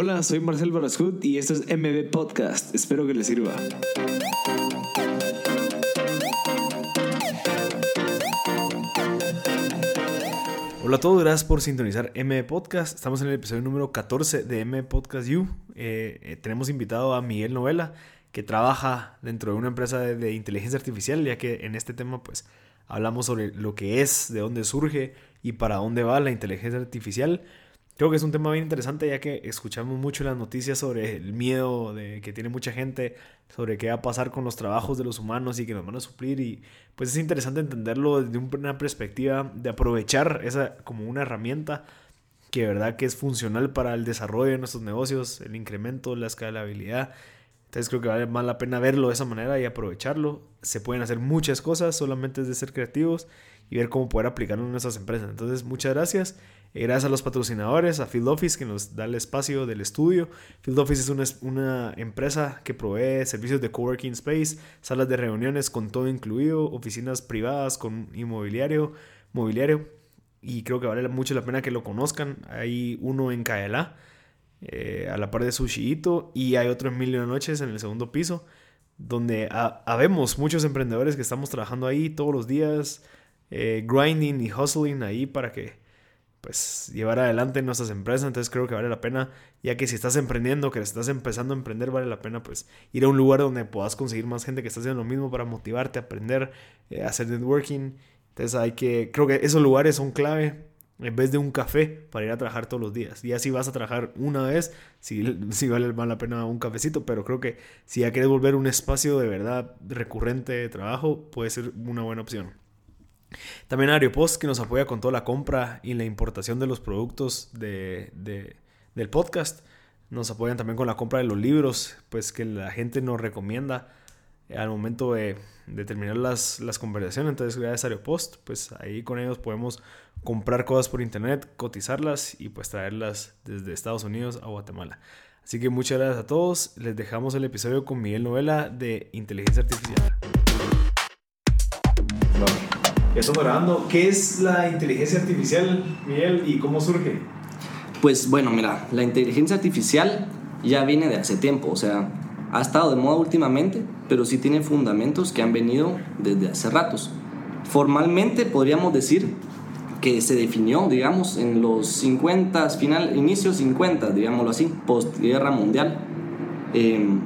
Hola, soy Marcel Barascut y esto es MB Podcast. Espero que les sirva. Hola a todos, gracias por sintonizar M Podcast. Estamos en el episodio número 14 de M Podcast You. Eh, eh, tenemos invitado a Miguel Novela, que trabaja dentro de una empresa de, de, inteligencia artificial, ya que en este tema pues hablamos sobre lo que es, de dónde surge y para dónde va la inteligencia artificial. Creo que es un tema bien interesante ya que escuchamos mucho las noticias sobre el miedo de que tiene mucha gente sobre qué va a pasar con los trabajos de los humanos y que nos van a suplir y pues es interesante entenderlo desde una perspectiva de aprovechar esa como una herramienta que verdad que es funcional para el desarrollo de nuestros negocios, el incremento, la escalabilidad. Entonces creo que vale más la pena verlo de esa manera y aprovecharlo. Se pueden hacer muchas cosas, solamente es de ser creativos y ver cómo poder aplicarlo en nuestras empresas. Entonces muchas gracias Gracias a los patrocinadores, a Field Office que nos da el espacio del estudio. Field Office es una, empresa que provee servicios de coworking space, salas de reuniones con todo incluido, oficinas privadas con inmobiliario, mobiliario. Y creo que vale mucho la pena que lo conozcan. Hay uno en Kaela, eh, a la par de Sushiito, y hay otro en Mil Noches en el segundo piso, donde habemos muchos emprendedores que estamos trabajando ahí todos los días, eh, grinding y hustling ahí para que pues llevar adelante nuestras empresas, entonces creo que vale la pena, ya que si estás emprendiendo, que estás empezando a emprender, vale la pena pues ir a un lugar donde puedas conseguir más gente que está haciendo lo mismo para motivarte aprender, eh, hacer networking. Entonces hay que, creo que esos lugares son clave en vez de un café para ir a trabajar todos los días. Y así vas a trabajar una vez, si, si vale la pena un cafecito, pero creo que si ya quieres volver un espacio de verdad recurrente de trabajo, puede ser una buena opción. También Aeropost que nos apoya con toda la compra y la importación de los productos de, del podcast. Nos apoyan también con la compra de los libros, pues que la gente nos recomienda al momento de, terminar las, las, conversaciones. Entonces, gracias a Aeropost, pues ahí con ellos podemos comprar cosas por internet, cotizarlas y pues traerlas desde Estados Unidos a Guatemala. Así que muchas gracias a todos. Les dejamos el episodio con Miguel Novela de Inteligencia Artificial. Ya estamos grabando. ¿Qué es la inteligencia artificial, Miguel, y cómo surge? Pues bueno, mira, la inteligencia artificial ya viene de hace tiempo, o sea, ha estado de moda últimamente, pero sí tiene fundamentos que han venido desde hace ratos. Formalmente podríamos decir que se definió, digamos, en los 50, final, inicios 50, digámoslo así, postguerra mundial. Em,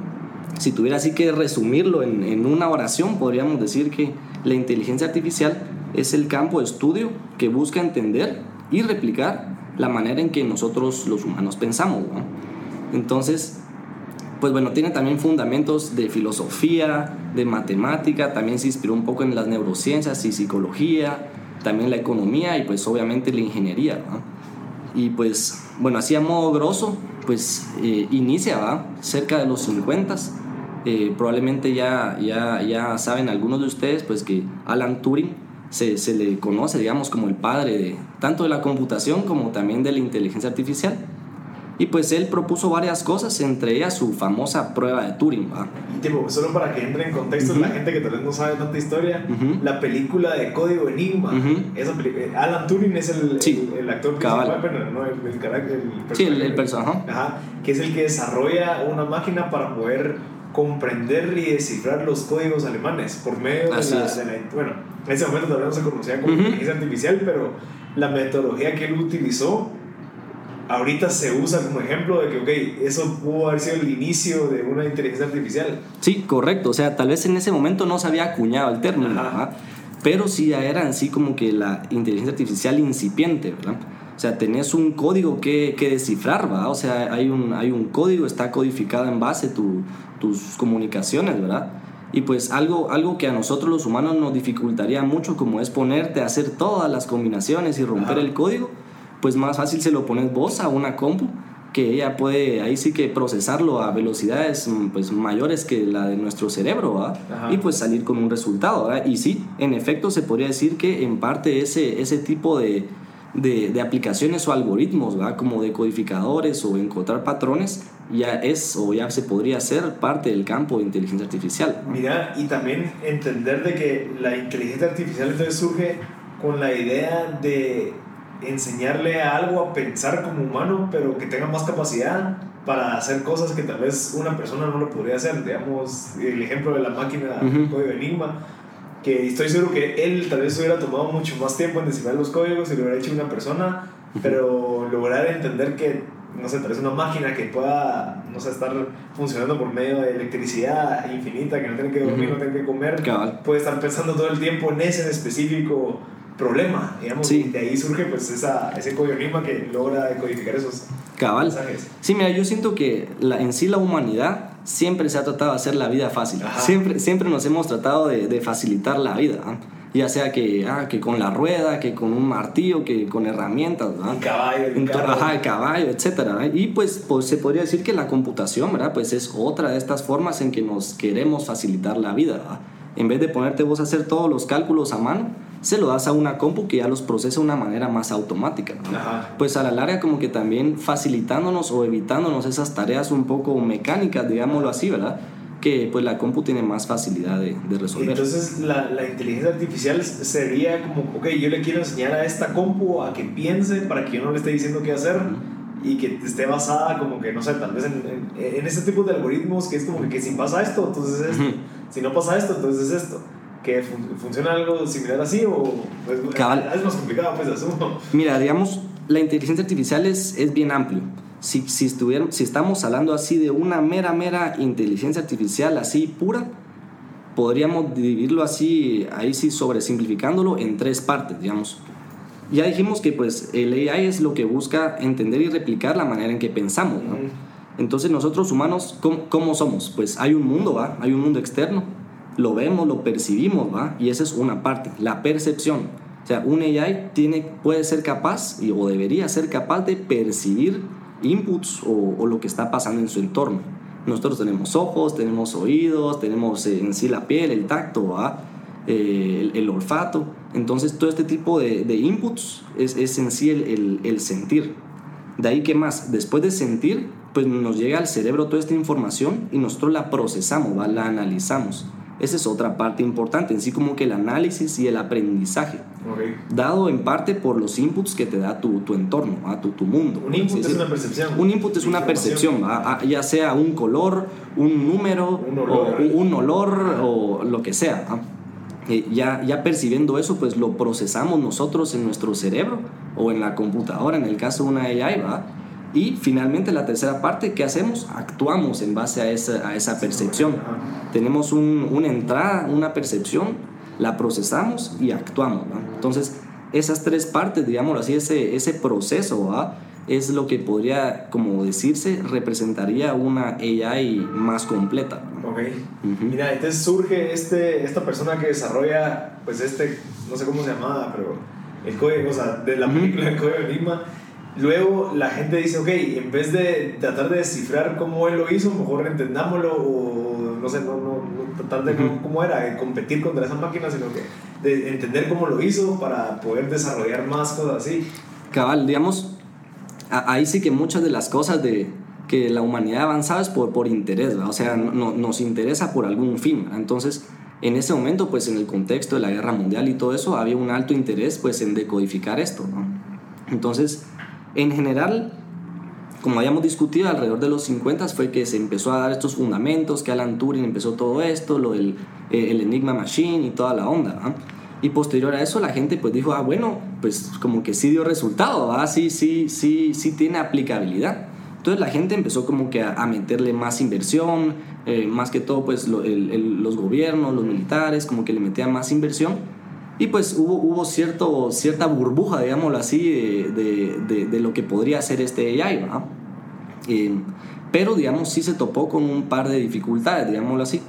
si tuviera así que resumirlo en, en una oración, podríamos decir que la inteligencia artificial es el campo de estudio que busca entender y replicar la manera en que nosotros los humanos pensamos. Entonces, pues bueno, tiene también fundamentos de filosofía, de matemática, también se inspiró un poco en las neurociencias y psicología, también la economía y pues obviamente la ingeniería. Y pues, bueno, así a modo grosso, pues eh, inicia cerca de los 50 eh, probablemente ya, ya, ya saben algunos de ustedes pues que Alan Turing se, se, le conoce, digamos, como el padre de tanto de la computación como también de la inteligencia artificial. Y pues él propuso varias cosas, entre ellas su famosa prueba de Turing. ¿va? Tipo, solo para que entre en contexto la gente que tal vez no sabe tanta historia, la película de Código Enigma, eh, Alan Turing es el, el, actor principal, pero no el, el, carácter, el Sí, el, personaje. Ajá, que es el que desarrolla una máquina para poder comprender y descifrar los códigos alemanes por medio de la, Bueno, en ese momento todavía no se conocía como inteligencia artificial, pero la metodología que él utilizó ahorita se usa como ejemplo de que, ok, eso pudo haber sido el inicio de una inteligencia artificial. Sí, correcto. O sea, tal vez en ese momento no se había acuñado el término, pero sí ya era así como que la inteligencia artificial incipiente, ¿verdad? O sea, tenés un código que, que descifrar, ¿va? O sea, hay un, hay un código, está codificado en base tu, tus comunicaciones, ¿verdad? Y pues algo, algo que a nosotros los humanos nos dificultaría mucho, como es ponerte a hacer todas las combinaciones y romper el código, pues más fácil se lo pones vos a una compu, que ella puede ahí sí que procesarlo a velocidades pues mayores que la de nuestro cerebro, ¿verdad? Y pues salir con un resultado, ¿verdad? Y sí, en efecto se podría decir que en parte ese, ese tipo de, de, de, aplicaciones o algoritmos, ¿verdad? como decodificadores o encontrar patrones, ya es o ya se podría ser parte del campo de inteligencia artificial. Mira, y también entender de que la inteligencia artificial entonces surge con la idea de enseñarle a algo a pensar como humano, pero que tenga más capacidad para hacer cosas que tal vez una persona no lo podría hacer. Digamos, el ejemplo de la máquina de código Enigma, que estoy seguro que él tal vez hubiera tomado mucho más tiempo en descifrar los códigos y lo hubiera hecho una persona, pero lograr entender que, no sé, tal vez una máquina que pueda, no sé, estar funcionando por medio de electricidad infinita, que no tiene que dormir, no tiene que comer, puede estar pensando todo el tiempo en ese en específico problema, digamos, y de ahí surge pues esa, ese código enigma que logra decodificar esos Cabal. mensajes. Sí, mira, yo siento que la, en sí la humanidad siempre se ha tratado de hacer la vida fácil. Siempre, siempre nos hemos tratado de, de facilitar la vida. ¿ah? Ya sea que, ah, que con la rueda, que con un martillo, que con herramientas. Un caballo. Un ajá, el caballo, etc. Y pues, pues se podría decir que la computación, ¿verdad? Pues es otra de estas formas en que nos queremos facilitar la vida. En vez de ponerte vos a hacer todos los cálculos a mano, se lo das a una compu que ya los procesa de una manera más automática. Pues a la larga como que también facilitándonos o evitándonos esas tareas un poco mecánicas, digámoslo así, ¿verdad? que pues la compu tiene más facilidad de, de resolver. Entonces la, la, inteligencia artificial sería como, ok, yo le quiero enseñar a esta compu a que piense para que yo no le esté diciendo qué hacer y que esté basada como que, no sé, tal vez en, en, ese tipo de algoritmos que es como que, que si pasa esto, entonces es esto, si no pasa esto, entonces es esto que funciona algo similar así o pues, es más complicado pues asumo. Mira, digamos, la inteligencia artificial es, es bien amplio. Si, si, si estamos hablando así de una mera, mera inteligencia artificial así pura, podríamos dividirlo así, ahí sí sobresimplificándolo en tres partes, digamos. Ya dijimos que pues el AI es lo que busca entender y replicar la manera en que pensamos, ¿no? Entonces nosotros humanos, ¿cómo, ¿cómo, somos? Pues hay un mundo, ¿va? Hay un mundo externo lo vemos, lo percibimos, ¿va? Y esa es una parte, la percepción. O sea, un AI tiene, puede ser capaz y, o debería ser capaz de percibir inputs o, lo que está pasando en su entorno. Nosotros tenemos ojos, tenemos oídos, tenemos eh, en sí la piel, el tacto. Eh, el, olfato. Entonces, todo este tipo de, de inputs es, es, en sí el, el, sentir. De ahí que más, después de sentir, pues nos llega al cerebro toda esta información y nosotros la procesamos, ¿va? la analizamos. Esa es otra parte importante, en sí como que el análisis y el aprendizaje. Dado en parte por los inputs que te da tu, tu entorno, a tu, tu mundo. Un input es una percepción. Un input es una percepción, ya sea un color, un número, un olor o, un olor, o lo que sea. Eh, ya, ya percibiendo eso, pues lo procesamos nosotros en nuestro cerebro o en la computadora, en el caso de una AI, ¿va? Y finalmente la tercera parte, ¿qué hacemos? Actuamos en base a esa, a esa percepción. Tenemos un, una entrada, una percepción, la procesamos y actuamos. Entonces, esas tres partes, digamos así, ese, ese proceso es lo que podría, como decirse, representaría una AI más completa. Ok. Mira, entonces surge este, esta persona que desarrolla, pues este, no sé cómo se llamaba, pero el código, o sea, de la película del código de Enigma Luego la gente dice, ok, en vez de tratar de descifrar cómo él lo hizo, mejor entendámoslo o no sé, no, no, no tratar de cómo era, de competir contra esa máquina, sino que de entender cómo lo hizo para poder desarrollar más cosas así. Cabal, digamos, ahí sí que muchas de las cosas de que la humanidad avanzaba es por, por interés, o sea, no, nos interesa por algún fin. Entonces, en ese momento, pues en el contexto de la guerra mundial y todo eso, había un alto interés pues en decodificar esto, ¿no? Entonces, en general, como habíamos discutido, alrededor de los 50 fue que se empezó a dar estos fundamentos, que Alan Turing empezó todo esto, lo del eh, el Enigma Machine y toda la onda. Y posterior a eso la gente pues dijo, ah, bueno, pues como que sí dio resultado, ¿va? sí, sí, sí, sí tiene aplicabilidad. Entonces la gente empezó como que a, meterle más inversión, eh, más que todo pues los gobiernos, los militares, como que le metían más inversión y pues hubo, hubo cierto, cierta burbuja, digámoslo así, de, de, de, lo que podría ser este AI, ¿verdad? Eh, pero, digamos, sí se topó con un par de dificultades, digámoslo así.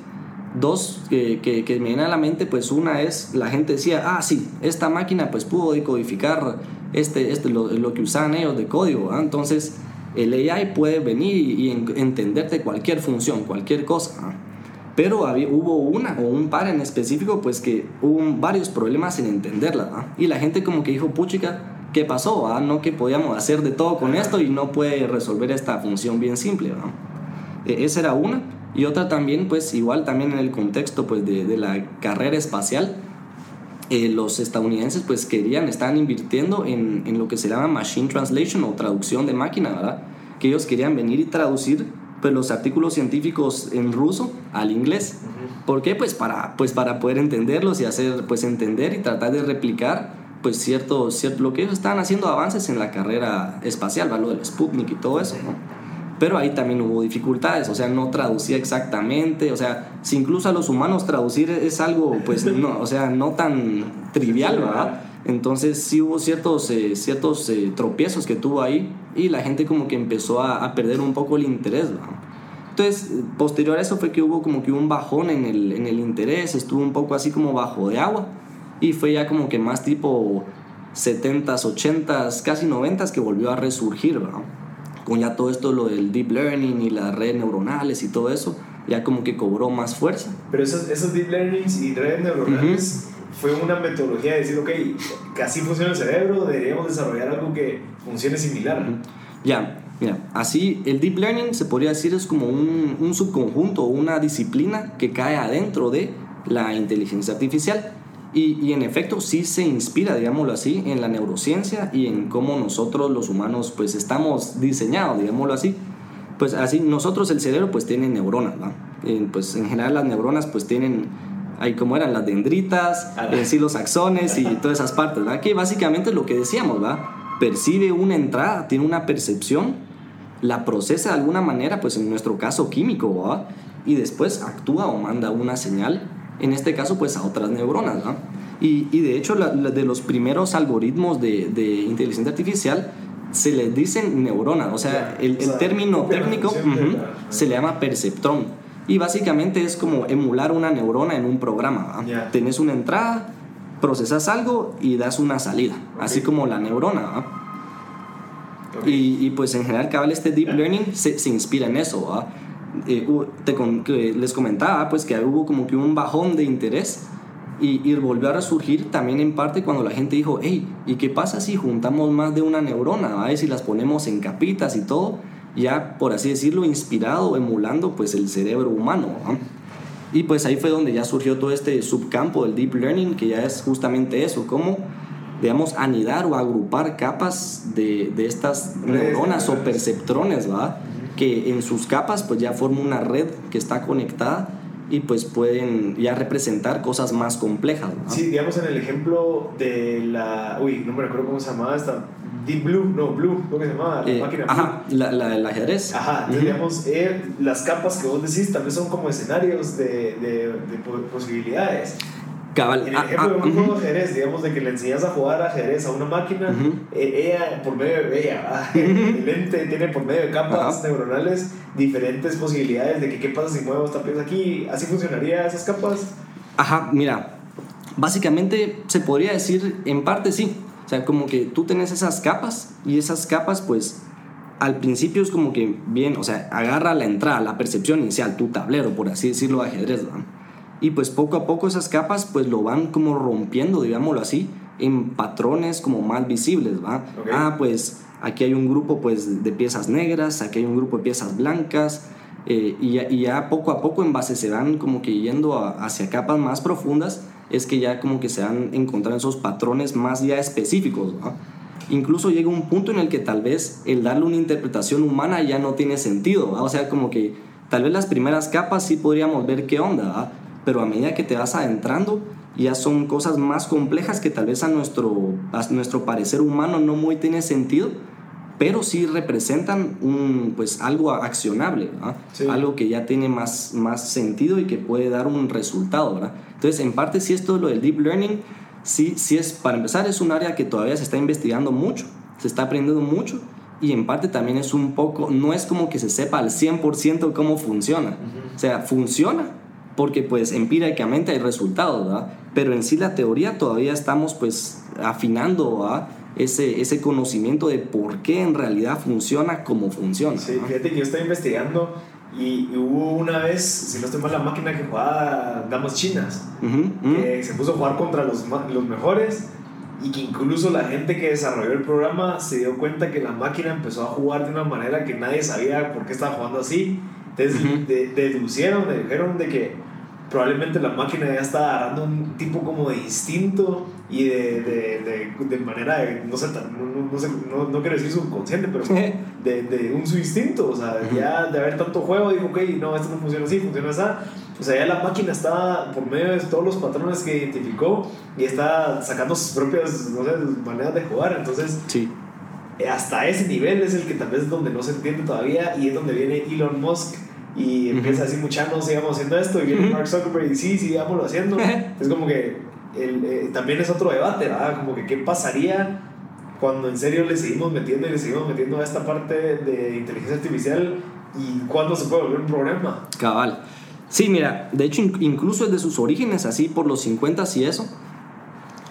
Dos que, que, que, me vienen a la mente, pues una es, la gente decía, ah, sí, esta máquina pues pudo decodificar este, este, lo, lo que usaban ellos de código. Entonces, el AI puede venir y, y entenderte cualquier función, cualquier cosa. Pero había, hubo una o un par en específico pues que hubo varios problemas en entenderla y la gente como que dijo puchica qué pasó ¿va? no que podíamos hacer de todo con esto y no puede resolver esta función bien simple ¿va? E, esa era una y otra también pues igual también en el contexto pues de, de la carrera espacial eh, los estadounidenses pues querían, estaban invirtiendo en, en, lo que se llama Machine Translation o traducción de máquina, ¿verdad? Que ellos querían venir y traducir pues, los artículos científicos en ruso al inglés. ¿Por qué? Pues para, pues para poder entenderlos y hacer, pues entender y tratar de replicar pues cierto, cierto, lo que ellos estaban haciendo avances en la carrera espacial, ¿verdad? lo del Sputnik y todo eso, ¿no? Pero ahí también hubo dificultades, o sea, no traducía exactamente, o sea, si incluso a los humanos traducir es algo, pues, no, o sea, no tan trivial, ¿verdad? Entonces sí hubo ciertos, eh, ciertos eh, tropiezos que tuvo ahí y la gente como que empezó a, a perder un poco el interés, ¿verdad? Entonces, posterior a eso fue que hubo como que un bajón en el, en el interés, estuvo un poco así como bajo de agua y fue ya como que más tipo 70s, 80s, casi 90s que volvió a resurgir, ¿verdad? Con ya todo esto, lo del deep learning y las redes neuronales y todo eso, ya como que cobró más fuerza. Pero esos, esos deep learnings y redes neuronales fue una metodología de decir, ok, así funciona el cerebro, deberíamos desarrollar algo que funcione similar. Ya, mira, así el deep learning se podría decir es como un, un subconjunto una disciplina que cae adentro de la inteligencia artificial. Y, y, en efecto sí se inspira, digámoslo así, en la neurociencia y en cómo nosotros los humanos pues estamos diseñados, digámoslo así. Pues así, nosotros el cerebro pues tiene neuronas, ¿no? Eh, pues en general las neuronas pues tienen, ahí como eran las dendritas, eh, sí los axones y todas esas partes, ¿verdad? Que básicamente es lo que decíamos, ¿verdad? Percibe una entrada, tiene una percepción, la procesa de alguna manera, pues en nuestro caso químico, ¿verdad? Y después actúa o manda una señal en este caso pues a otras neuronas. ¿no? Y, y, de hecho la, la de los primeros algoritmos de, de, inteligencia artificial se les dicen neuronas, o sea, el, el término técnico uh -huh, se le llama perceptrón. Y básicamente es como emular una neurona en un programa. Yeah. Tenés una entrada, procesas algo y das una salida, okay. así como la neurona. Okay. Y, y, pues en general, cabal, este deep learning se, se inspira en eso. ¿va? Eh, te con, que les comentaba pues que hubo como que un bajón de interés y, y, volvió a resurgir también en parte cuando la gente dijo, hey, ¿y qué pasa si juntamos más de una neurona? ¿vale? Si las ponemos en capitas y todo, ya por así decirlo, inspirado, emulando pues el cerebro humano. ¿no? Y pues ahí fue donde ya surgió todo este subcampo del deep learning, que ya es justamente eso, cómo digamos, anidar o agrupar capas de, de estas neuronas o perceptrones, ¿va? que en sus capas pues ya forma una red que está conectada y pues pueden ya representar cosas más complejas. Sí, digamos en el ejemplo de la... Uy, no me acuerdo cómo se llamaba esta... Deep Blue, no, Blue, ¿cómo se llamaba? La eh, máquina Ajá, la, la, el ajedrez. Ajá, uh -huh. digamos, eh, las capas que vos decís vez son como escenarios de, de, de posibilidades. Cabal. En el ejemplo de un juego de ajedrez, digamos, de que le enseñas a jugar ajedrez a una máquina, uh -huh. eh, ella, por medio de ella, el ente tiene por medio de capas uh -huh. neuronales diferentes posibilidades de que qué pasa si muevo esta pieza aquí, ¿así funcionaría esas capas? Ajá, mira, básicamente se podría decir, en parte sí, o sea, como que tú tenés esas capas y esas capas, pues, al principio es como que bien, o sea, agarra la entrada, la percepción inicial, tu tablero, por así decirlo, de ajedrez, ¿no? y pues poco a poco esas capas pues lo van como rompiendo, digámoslo así, en patrones como más visibles, ¿va? Okay. Ah, pues aquí hay un grupo pues de piezas negras, aquí hay un grupo de piezas blancas, eh, y, ya, y, ya, poco a poco en base se van como que yendo a, hacia capas más profundas, es que ya como que se van encontrando esos patrones más ya específicos. Incluso llega un punto en el que tal vez el darle una interpretación humana ya no tiene sentido. O sea, como que tal vez las primeras capas sí podríamos ver qué onda, pero a medida que te vas adentrando ya son cosas más complejas que tal vez a nuestro, a nuestro parecer humano no muy tiene sentido, pero sí representan un, pues, algo accionable, sí. algo que ya tiene más, más sentido y que puede dar un resultado. ¿verdad? Entonces, en parte, si esto lo del deep learning, sí, sí es, para empezar, es un área que todavía se está investigando mucho, se está aprendiendo mucho, y en parte también es un poco, no es como que se sepa al 100% cómo funciona. Uh -huh. O sea, funciona, porque pues empíricamente hay resultados, ¿verdad? Pero en sí la teoría todavía estamos pues afinando ¿verdad? Ese, ese conocimiento de por qué en realidad funciona como funciona. Sí, fíjate que yo estoy investigando y, y, hubo una vez, si no estoy mal, la máquina que jugaba damas chinas, uh -huh, que uh -huh. se puso a jugar contra los, los mejores y que incluso la gente que desarrolló el programa se dio cuenta que la máquina empezó a jugar de una manera que nadie sabía por qué estaba jugando así. Entonces uh -huh. de, deducieron, dedujeron de que probablemente la máquina ya está agarrando un tipo como de instinto y de, de, de, manera, de, no sé, no, no, sé, no, no, quiero decir subconsciente, pero de, de un su instinto, o sea, ya de haber tanto juego, digo, ok, no, esto no funciona así, funciona así. O sea, ya la máquina está por medio de todos los patrones que identificó y está sacando sus propias no sé, maneras de jugar. Entonces, sí. Eh, hasta ese nivel es el que tal vez es donde no se entiende todavía y es donde viene Elon Musk y empieza a decir, mucha no sigamos haciendo esto y viene Mark Zuckerberg y sí, sigámoslo haciendo. es como que el, eh, también es otro debate, ¿verdad? Como que qué pasaría cuando en serio le seguimos metiendo y le seguimos metiendo a esta parte de inteligencia artificial y cuándo se puede volver un problema. Cabal. Sí, mira, de hecho incluso desde sus orígenes, así por los 50 y eso,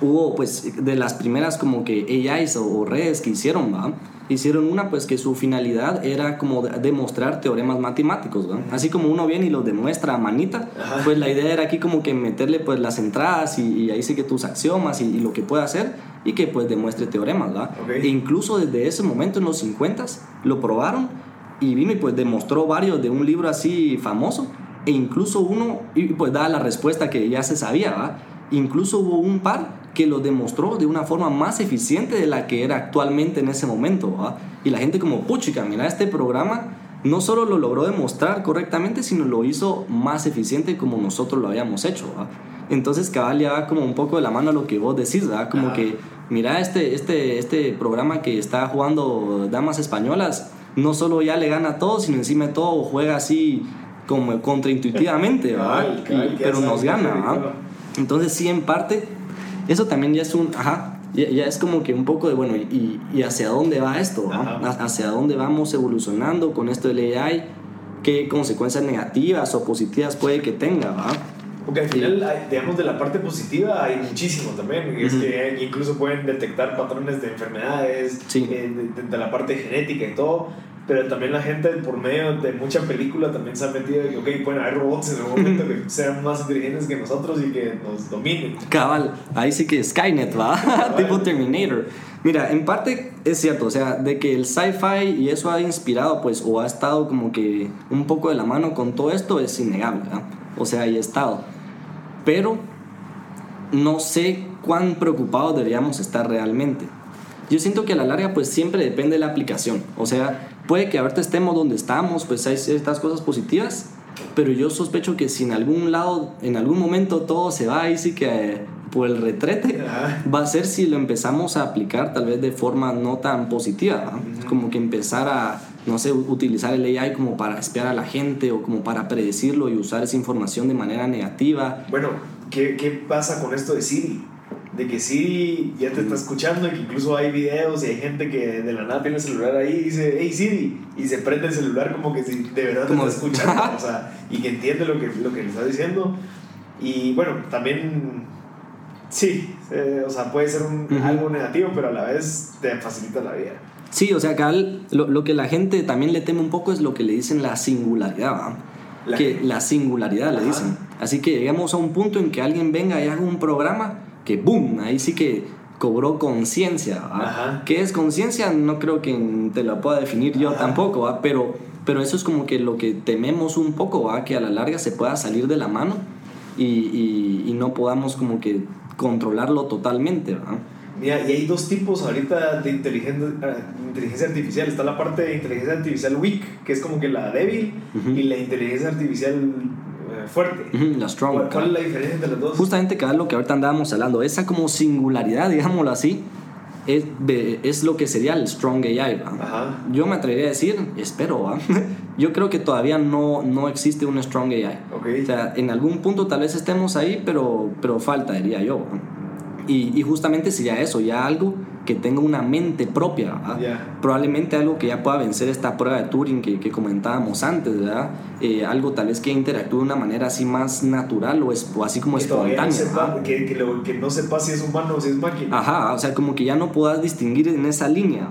hubo pues de las primeras como que AIs o redes que hicieron, ¿va? Hicieron una pues que su finalidad era como demostrar teoremas matemáticos, ¿va? Así como uno viene y los demuestra a manita, pues la idea era aquí como que meterle pues las entradas y, ahí sí que tus axiomas y, lo que puede hacer y que pues demuestre teoremas, ¿va? E incluso desde ese momento en los 50 lo probaron y vino y pues demostró varios de un libro así famoso e incluso uno y pues da la respuesta que ya se sabía, ¿va? Incluso hubo un par que lo demostró de una forma más eficiente de la que era actualmente en ese momento. ¿va? Y la gente como, puchica, mira, este programa no solo lo logró demostrar correctamente, sino lo hizo más eficiente como nosotros lo habíamos hecho. ¿va? Entonces cabal ya va como un poco de la mano a lo que vos decís, como que, mira, este, este, este programa que está jugando Damas Españolas, no solo ya le gana a todos, sino encima de todo juega así como contraintuitivamente, ¿va? pero nos gana. ¿va? Entonces sí, en parte eso también ya es un, ajá, ya, es como que un poco de, bueno, ¿y, y hacia dónde va esto? ¿Hacia dónde vamos evolucionando con esto del AI? ¿Qué consecuencias negativas o positivas puede que tenga? ¿va? Porque al final, digamos, de la parte positiva hay muchísimo también. Es que incluso pueden detectar patrones de enfermedades, eh, de, la parte genética y todo pero también la gente por medio de mucha película también se ha metido que, ok, pueden haber robots en algún momento que sean más inteligentes que nosotros y que nos dominen. Cabal, ahí sí que Skynet va, tipo Terminator. Mira, en parte es cierto, o sea, de que el sci-fi y eso ha inspirado, pues, o ha estado como que un poco de la mano con todo esto, es innegable, ¿verdad? O sea, ahí ha estado. Pero no sé cuán preocupados deberíamos estar realmente. Yo siento que a la larga, pues, siempre depende de la aplicación. O sea, puede que ahorita estemos donde estamos, pues hay ciertas cosas positivas, pero yo sospecho que si en algún lado, en algún momento todo se va ahí sí que por el retrete, va a ser si lo empezamos a aplicar tal vez de forma no tan positiva, como que empezar a, no sé, utilizar el AI como para espiar a la gente o como para predecirlo y usar esa información de manera negativa. Bueno, ¿qué, qué pasa con esto de Siri? De que Siri ya te está escuchando y que incluso hay videos y hay gente que de la nada tiene el celular ahí y dice, hey Siri, y se prende el celular como que si de verdad te está escuchando, o sea, y que entiende lo que, lo que le está diciendo. Y bueno, también, sí, eh, o sea, puede ser un, algo negativo, pero a la vez te facilita la vida. Sí, o sea, acá lo, lo, que la gente también le teme un poco es lo que le dicen la singularidad, que la singularidad le dicen. Así que llegamos a un punto en que alguien venga y haga un programa que boom, ahí sí que cobró conciencia. ¿Qué es conciencia? No creo que te la pueda definir yo tampoco, pero, pero eso es como que lo que tememos un poco, ¿va? que a la larga se pueda salir de la mano y, y, y no podamos como que controlarlo totalmente. ¿va? Mira, y hay dos tipos ahorita de inteligencia, eh, inteligencia artificial. Está la parte de inteligencia artificial weak, que es como que la débil, y la inteligencia artificial fuerte. la strong. ¿Cuál, es la diferencia entre las dos? Justamente, cada lo que ahorita andábamos hablando, esa como singularidad, digámoslo así, es, es lo que sería el strong AI. Yo me atrevería a decir, espero, yo creo que todavía no, no existe un strong AI. O sea, en algún punto tal vez estemos ahí, pero, pero falta, diría yo. Y, y justamente sería eso, ya algo que tenga una mente propia, probablemente algo que ya pueda vencer esta prueba de Turing que, que comentábamos antes, ¿verdad? Eh, algo tal vez que interactúe de una manera así más natural o, es, o así como espontánea. que, que, que, no sepa si es humano o si es máquina. Ajá, o sea, como que ya no puedas distinguir en esa línea.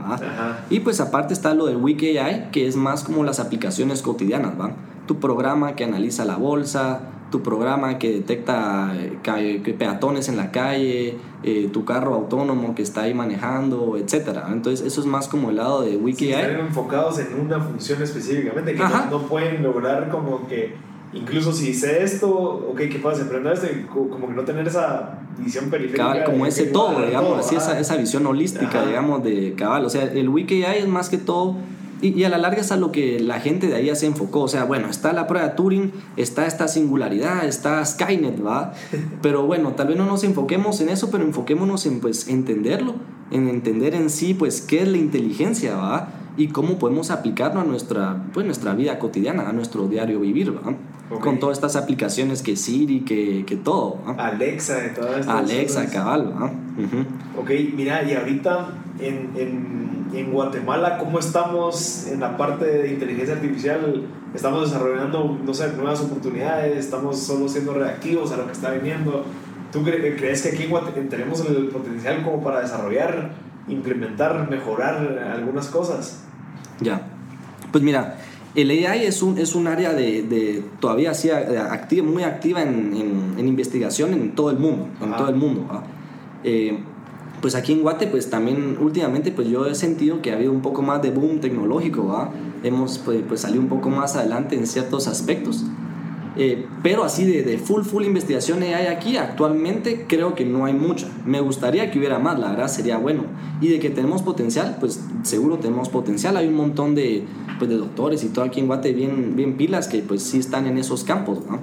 Y pues aparte está lo del Wiki AI, que es más como las aplicaciones cotidianas, ¿va? Tu programa que analiza la bolsa, tu programa que detecta eh, peatones en la calle, eh, tu carro autónomo que está ahí manejando, etcétera. Entonces eso es más como el lado de WikiAI. están enfocados en una función específicamente que no, pueden lograr como que incluso si sé esto, ok, ¿qué pasa? Aprendo esto como que no tener esa visión periférica. Cabal, como ese que todo, digamos, todo, así esa, visión holística, Ajá. digamos, de cabal. O sea, el Wiki es más que todo, y, y a la larga es a lo que la gente de ahí ya se enfocó. O sea, bueno, está la prueba de Turing, está esta singularidad, está Skynet, ¿va? Pero bueno, tal vez no nos enfoquemos en eso, pero enfoquémonos en, pues, entenderlo, en entender en sí, pues, qué es la inteligencia, ¿va? Y cómo podemos aplicarlo a nuestra, pues, nuestra vida cotidiana, a nuestro diario vivir, ¿va? Ok. Con todas estas aplicaciones que Siri, que, que todo, ¿va? Alexa, de todas estas Alexa, cosas. cabal, ¿va? Ujú. Ok, mira, y ahorita en, en, en Guatemala, ¿cómo estamos en la parte de inteligencia artificial? ¿Estamos desarrollando, no sé, nuevas oportunidades? ¿Estamos solo siendo reactivos a lo que está viniendo? ¿Tú cre- crees que aquí en Guate- tenemos el potencial como para desarrollar, implementar, mejorar algunas cosas? Ya. Pues mira, el AI es un, es un área de, de todavía así, eh, activa, muy activa en, en- en investigación en todo el mundo. En Ajá. todo el mundo. Eh, pues aquí en Guate, pues también últimamente, pues yo he sentido que ha habido un poco más de boom tecnológico, ¿va? Hemos pues, pues salido un poco más adelante en ciertos aspectos. Eh, pero así de, de full, full investigación hay aquí, actualmente creo que no hay mucha. Me gustaría que hubiera más, la verdad sería bueno. Y de que tenemos potencial, pues seguro tenemos potencial. Hay un montón de, pues, de doctores y todo aquí en Guate bien, bien pilas que pues sí están en esos campos, ¿no?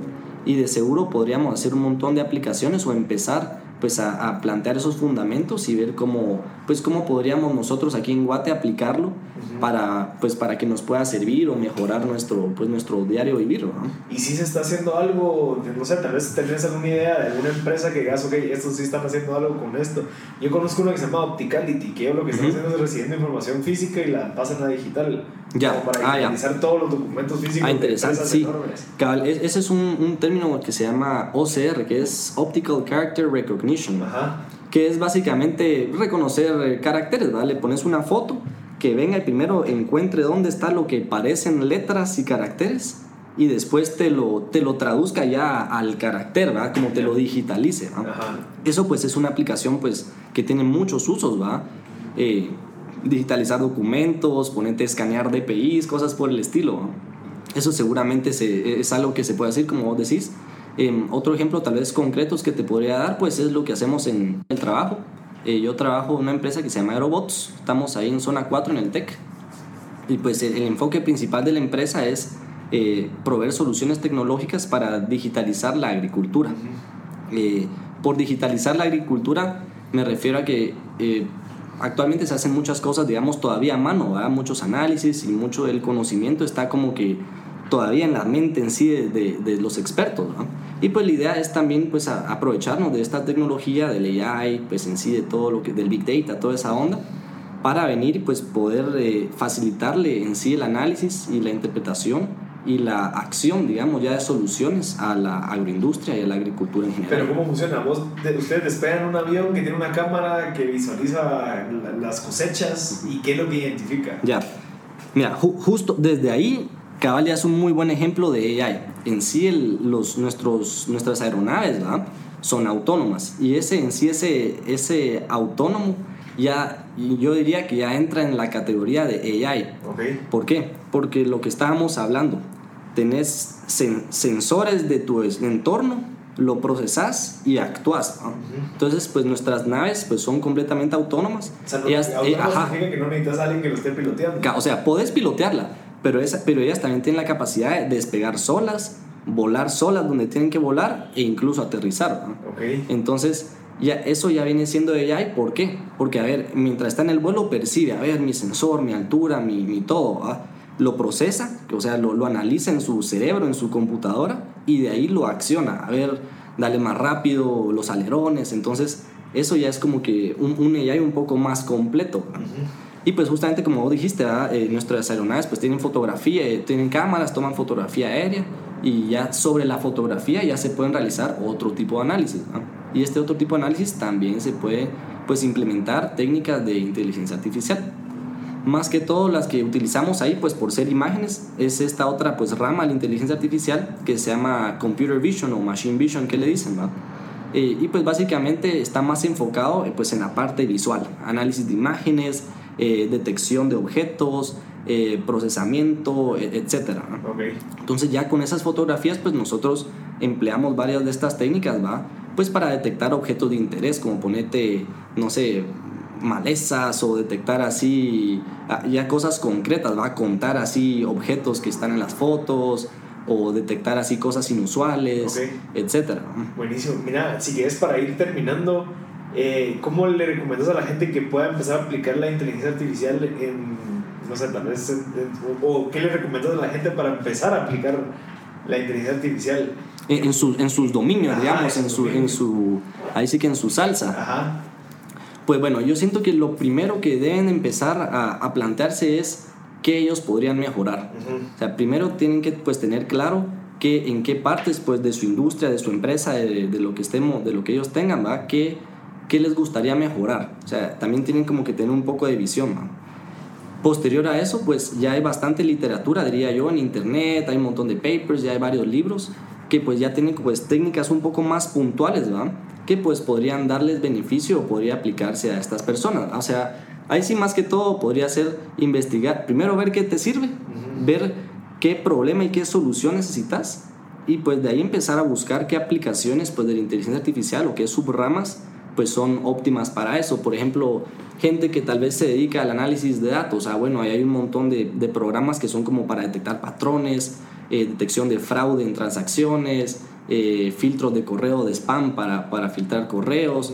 Y de seguro podríamos hacer un montón de aplicaciones o empezar pues a, a plantear esos fundamentos y ver cómo, pues, cómo podríamos nosotros aquí en Guate aplicarlo para, pues, para que nos pueda servir o mejorar nuestro, pues, nuestro diario vivir, ¿no? Y si se está haciendo algo, no sé, tal vez tenés alguna idea de alguna empresa que digas, ok, estos sí están haciendo algo con esto. Yo conozco uno que se llama Opticality, que lo que están Ujú. haciendo es recibiendo información física y la pasan a digital. Ya, Como para ah, ya. todos los documentos físicos Ah, de interesante, empresas sí. enormes. Cabal, e- ese es un, un término que se llama OCR, que es Optical Character Recognition, Ajá. que es básicamente reconocer eh, caracteres, ¿vale? Le pones una foto que venga y primero encuentre dónde está lo que parecen letras y caracteres y después te lo, te lo traduzca ya al carácter, ¿va? Como te lo digitalice, ¿va? Ajá. Eso pues es una aplicación pues que tiene muchos usos, ¿va? Eh, digitalizar documentos, ponerte a escanear DPIs, cosas por el estilo, ¿va? Eso seguramente se- es algo que se puede hacer, como vos decís. Em, otro ejemplo tal vez concretos que te podría dar pues es lo que hacemos en el trabajo. Eh, yo trabajo en una empresa que se llama Aerobots, estamos ahí en zona 4 en el TEC y pues el, el enfoque principal de la empresa es eh, proveer soluciones tecnológicas para digitalizar la agricultura. Eh, por digitalizar la agricultura me refiero a que eh, actualmente se hacen muchas cosas, digamos, todavía a mano, ¿verdad? muchos análisis y mucho del conocimiento está como que todavía en la mente en sí de, de- de los expertos. ¿no? Y pues la idea es también pues a- aprovecharnos de esta tecnología, del AI, pues en sí de todo lo que, del Big Data, toda esa onda, para venir y pues poder eh, facilitarle en sí el análisis y la interpretación y la acción, digamos, ya de soluciones a la agroindustria y a la agricultura en general. Pero ¿cómo funciona? ¿Vos, de- ustedes despegan un avión que tiene una cámara que visualiza la- las cosechas y qué es lo que identifica. Ya. Mira, ju- justo desde ahí, Cabal ya es un muy buen ejemplo de AI. En sí, el- los, nuestros, nuestras aeronaves ¿verdad? son autónomas. Y ese en sí, ese, ese autónomo, ya, yo diría que ya entra en la categoría de AI. Ok. ¿Por qué? Porque lo que estábamos hablando, tenés sen- sensores de tu entorno, lo procesás y actúas. ¿no? Entonces, pues nuestras naves pues, son completamente autónomas. O sea, no, Ellas- eh, ajá. que no necesitas a alguien que lo esté piloteando. O sea, podés pilotearla, pero, esa, pero ellas también tienen la capacidad de despegar solas, volar solas donde tienen que volar e incluso aterrizar. Entonces, ya, eso ya viene siendo AI. ¿Por qué? Porque, a ver, mientras está en el vuelo, percibe, a ver, mi sensor, mi altura, mi, mi todo. ¿va? Lo procesa, o sea, lo, lo analiza en su cerebro, en su computadora, y de ahí lo acciona. A ver, dale más rápido los alerones. Entonces, eso ya es como que un, un AI un poco más completo. ¿va? Y pues justamente como dijiste. Eh, nuestras aeronaves pues tienen fotografía, eh, tienen cámaras, toman fotografía aérea y ya sobre la fotografía ya se pueden realizar otro tipo de análisis. ¿no? Y este otro tipo de análisis también se puede pues implementar técnicas de inteligencia artificial. Más que todo las que utilizamos ahí pues por ser imágenes es esta otra pues rama de la inteligencia artificial que se llama computer vision o machine vision que le dicen, ¿no? Eh, y pues básicamente está más enfocado eh, pues en la parte visual, análisis de imágenes, eh, detección de objetos, eh, procesamiento, e-. Ok. Entonces ya con esas fotografías pues nosotros empleamos varias de estas técnicas, ¿va? Pues para detectar objetos de interés, como ponerte, no sé, malezas o detectar así ah, ya cosas concretas, ¿va? Contar así objetos que están en las fotos o detectar así cosas inusuales, Ok. etcétera. Buenísimo. Mira, si quieres para ir terminando, eh, ¿cómo le recomiendas a la gente que pueda empezar a aplicar la inteligencia artificial en, no sé, tal vez, en- en- o qué le recomiendas a la gente para empezar a aplicar la inteligencia artificial? En, en sus- en sus dominios, Ajá, digamos, en su, en su, ahí sí que en su salsa. Ajá. Pues bueno, yo siento que lo primero que deben empezar a, a plantearse es qué ellos podrían mejorar. Ujú. O sea, primero tienen que pues, tener claro que en qué partes pues, de su industria, de su empresa, de, de lo que estemos, de lo que ellos tengan, ¿va? ¿Qué, qué les gustaría mejorar. O sea, también tienen como que tener un poco de visión. Posterior a eso, pues ya hay bastante literatura, diría yo, en internet, hay un montón de papers, ya hay varios libros que pues ya tienen pues técnicas un poco más puntuales, ¿va? Que pues podrían darles beneficio o podría aplicarse a estas personas. O sea, ahí sí más que todo podría ser investigar, primero ver qué te sirve, ver qué problema y qué solución necesitas y pues de ahí empezar a buscar qué aplicaciones pues de la inteligencia artificial o qué subramas pues son óptimas para eso. Por ejemplo, gente que tal vez se dedica al análisis de datos. Ah, bueno, ahí hay un montón de, de programas que son como para detectar patrones, eh, detección de fraude en transacciones, eh, filtros de correo de spam para, para filtrar correos,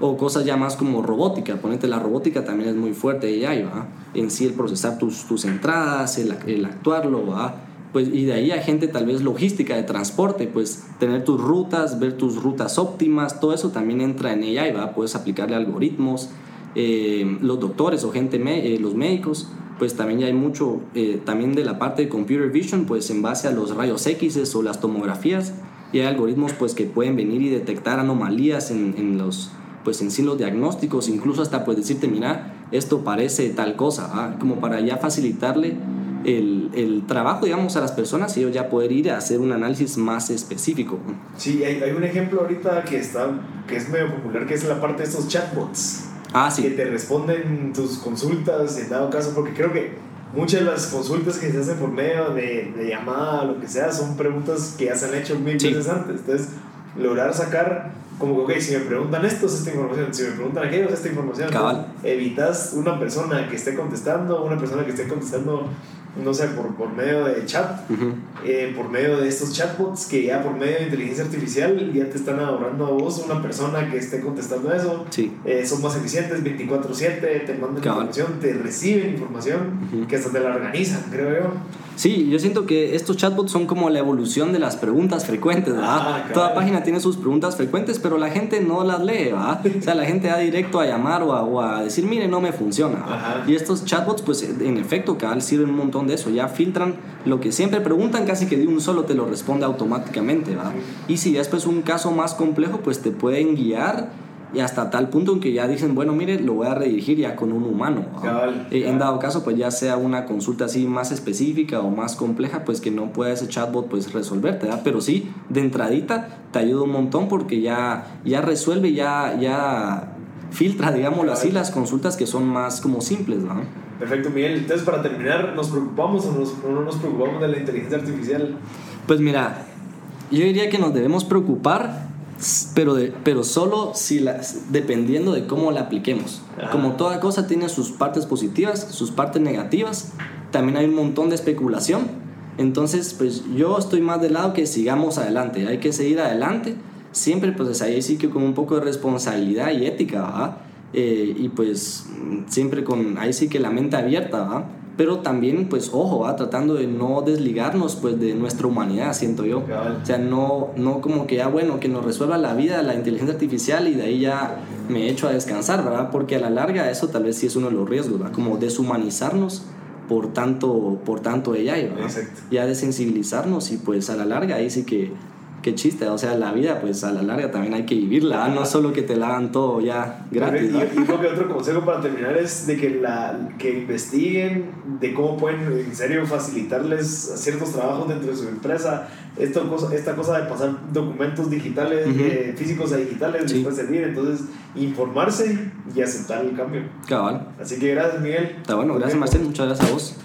o cosas ya más como robótica. Ponete, la robótica también es muy fuerte y ahí va. En sí, el procesar tus, tus entradas, el, el actuarlo, ¿va? Pues, y de ahí hay gente tal vez logística de transporte, pues tener tus rutas, ver tus rutas óptimas, todo eso también entra en AI, ¿va? Puedes aplicarle algoritmos. Eh, los doctores o gente, eh, los médicos, pues también ya hay mucho, eh, también de la parte de computer vision, pues en base a los rayos X o las tomografías, y hay algoritmos pues que pueden venir y detectar anomalías en, en los, pues en sí los diagnósticos, incluso hasta pues decirte, mira, esto parece tal cosa, ¿ah? como para ya facilitarle el, el trabajo, digamos, a las personas y ellos ya poder ir a hacer un análisis más específico. Sí, hay, hay un ejemplo ahorita que, está, que es medio popular, que es la parte de estos chatbots. Ah, que sí, te responden tus consultas en dado caso, porque creo que muchas de las consultas que se hacen por medio de, de llamada lo que sea son preguntas que ya se han hecho mil Sí. veces antes. Entonces, lograr sacar, como que, ok, si me preguntan esto, es esta información, si me preguntan aquello, es esta información. Cabal. Evitas una persona que esté contestando, una persona que esté contestando, no sé, por, por medio de chat. Eh, por medio de estos chatbots que ya por medio de inteligencia artificial ya te están ahorrando a vos una persona que esté contestando eso sí. eh, son más eficientes 24/7, te mandan Cabal. información, te reciben información, que hasta te la organizan, creo yo. Sí, yo siento que estos chatbots son como la evolución de las preguntas frecuentes, ¿verdad? Ah. Toda página tiene sus preguntas frecuentes, pero la gente no las lee, ¿verdad? O sea, la gente va directo a llamar o a, o a decir, mire, no me funciona. Y estos chatbots, pues en efecto, cabal, sirven un montón de eso. Ya filtran lo que siempre preguntan, casi que de un solo te lo responde automáticamente, ¿va? Y si ya después un caso más complejo, pues te pueden guiar y hasta tal punto en que ya dicen, bueno, mire, lo voy a redirigir ya con un humano. Eh, En dado caso, pues ya sea una consulta así más específica o más compleja, pues que no pueda ese chatbot pues resolverte, ¿verdad? Pero sí, de entradita te ayuda un montón porque ya, ya resuelve, ya, ya filtra, digámoslo así, las consultas que son más como simples, ¿verdad? Perfecto, Miguel. Entonces, para terminar, ¿nos preocupamos o, nos- o no nos preocupamos de la inteligencia artificial? Pues mira, yo diría que nos debemos preocupar, pero, de, pero solo si la, dependiendo de cómo la apliquemos. Ajá. Como toda cosa tiene sus partes positivas, sus partes negativas, también hay un montón de especulación. Entonces, pues yo estoy más del lado que sigamos adelante, hay que seguir adelante, siempre pues ahí sí que con un poco de responsabilidad y ética, ¿verdad? Eh, y pues siempre con ahí sí que la mente abierta, ¿verdad? Pero también pues ojo, ¿va? tratando de no desligarnos pues de nuestra humanidad, siento yo. O sea, no, no como que ya bueno, que nos resuelva la vida la inteligencia artificial y de ahí ya me echo a descansar, ¿verdad? Porque a la larga eso tal vez sí es uno de los riesgos, ¿verdad? Como deshumanizarnos por tanto, por tanto ella, ¿verdad? Exacto. Ya desensibilizarnos y pues a la larga ahí sí que, que chiste, o sea, la vida pues a la larga también hay que vivirla, no solo que te la hagan todo ya gratis. ¿verdad? Y, y creo que otro consejo para terminar es de que, la, que investiguen de cómo pueden en serio facilitarles ciertos trabajos dentro de su empresa. Esto, esta cosa de pasar documentos digitales, Ujú. eh, físicos a digitales, Sí. les puede servir. Entonces, informarse y aceptar el cambio. Cabal. Así que gracias, Miguel. Está bueno, gracias. Marcel, muchas gracias a vos.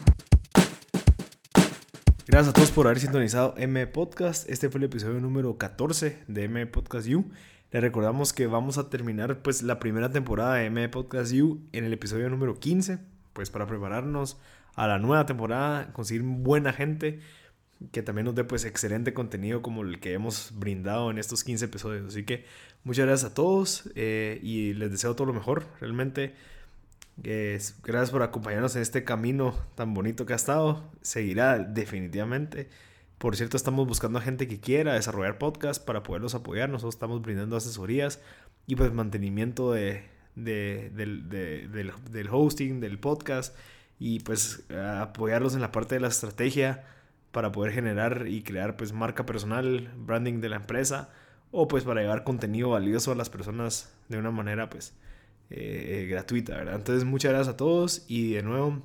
Gracias a todos por haber sintonizado M Podcast. Este fue el episodio número 14 de M Podcast You. Les recordamos que vamos a terminar pues la primera temporada de M Podcast You en el episodio número 15, pues para prepararnos a la nueva temporada, conseguir buena gente que también nos dé pues excelente contenido como el que hemos brindado en estos 15 episodios. Así que muchas gracias a todos eh, y les deseo todo lo mejor. Realmente gracias por acompañarnos en este camino tan bonito que ha estado. Seguirá definitivamente. Por cierto, estamos buscando a gente que quiera desarrollar podcast para poderlos apoyar. Nosotros estamos brindando asesorías y pues mantenimiento de, del, del, hosting, del podcast y pues apoyarlos en la parte de la estrategia para poder generar y crear pues marca personal, branding de la empresa o pues para llevar contenido valioso a las personas de una manera pues eh, gratuita, ¿verdad? Entonces muchas gracias a todos y de nuevo,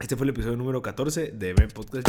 este fue el episodio número 14 de M Podcast.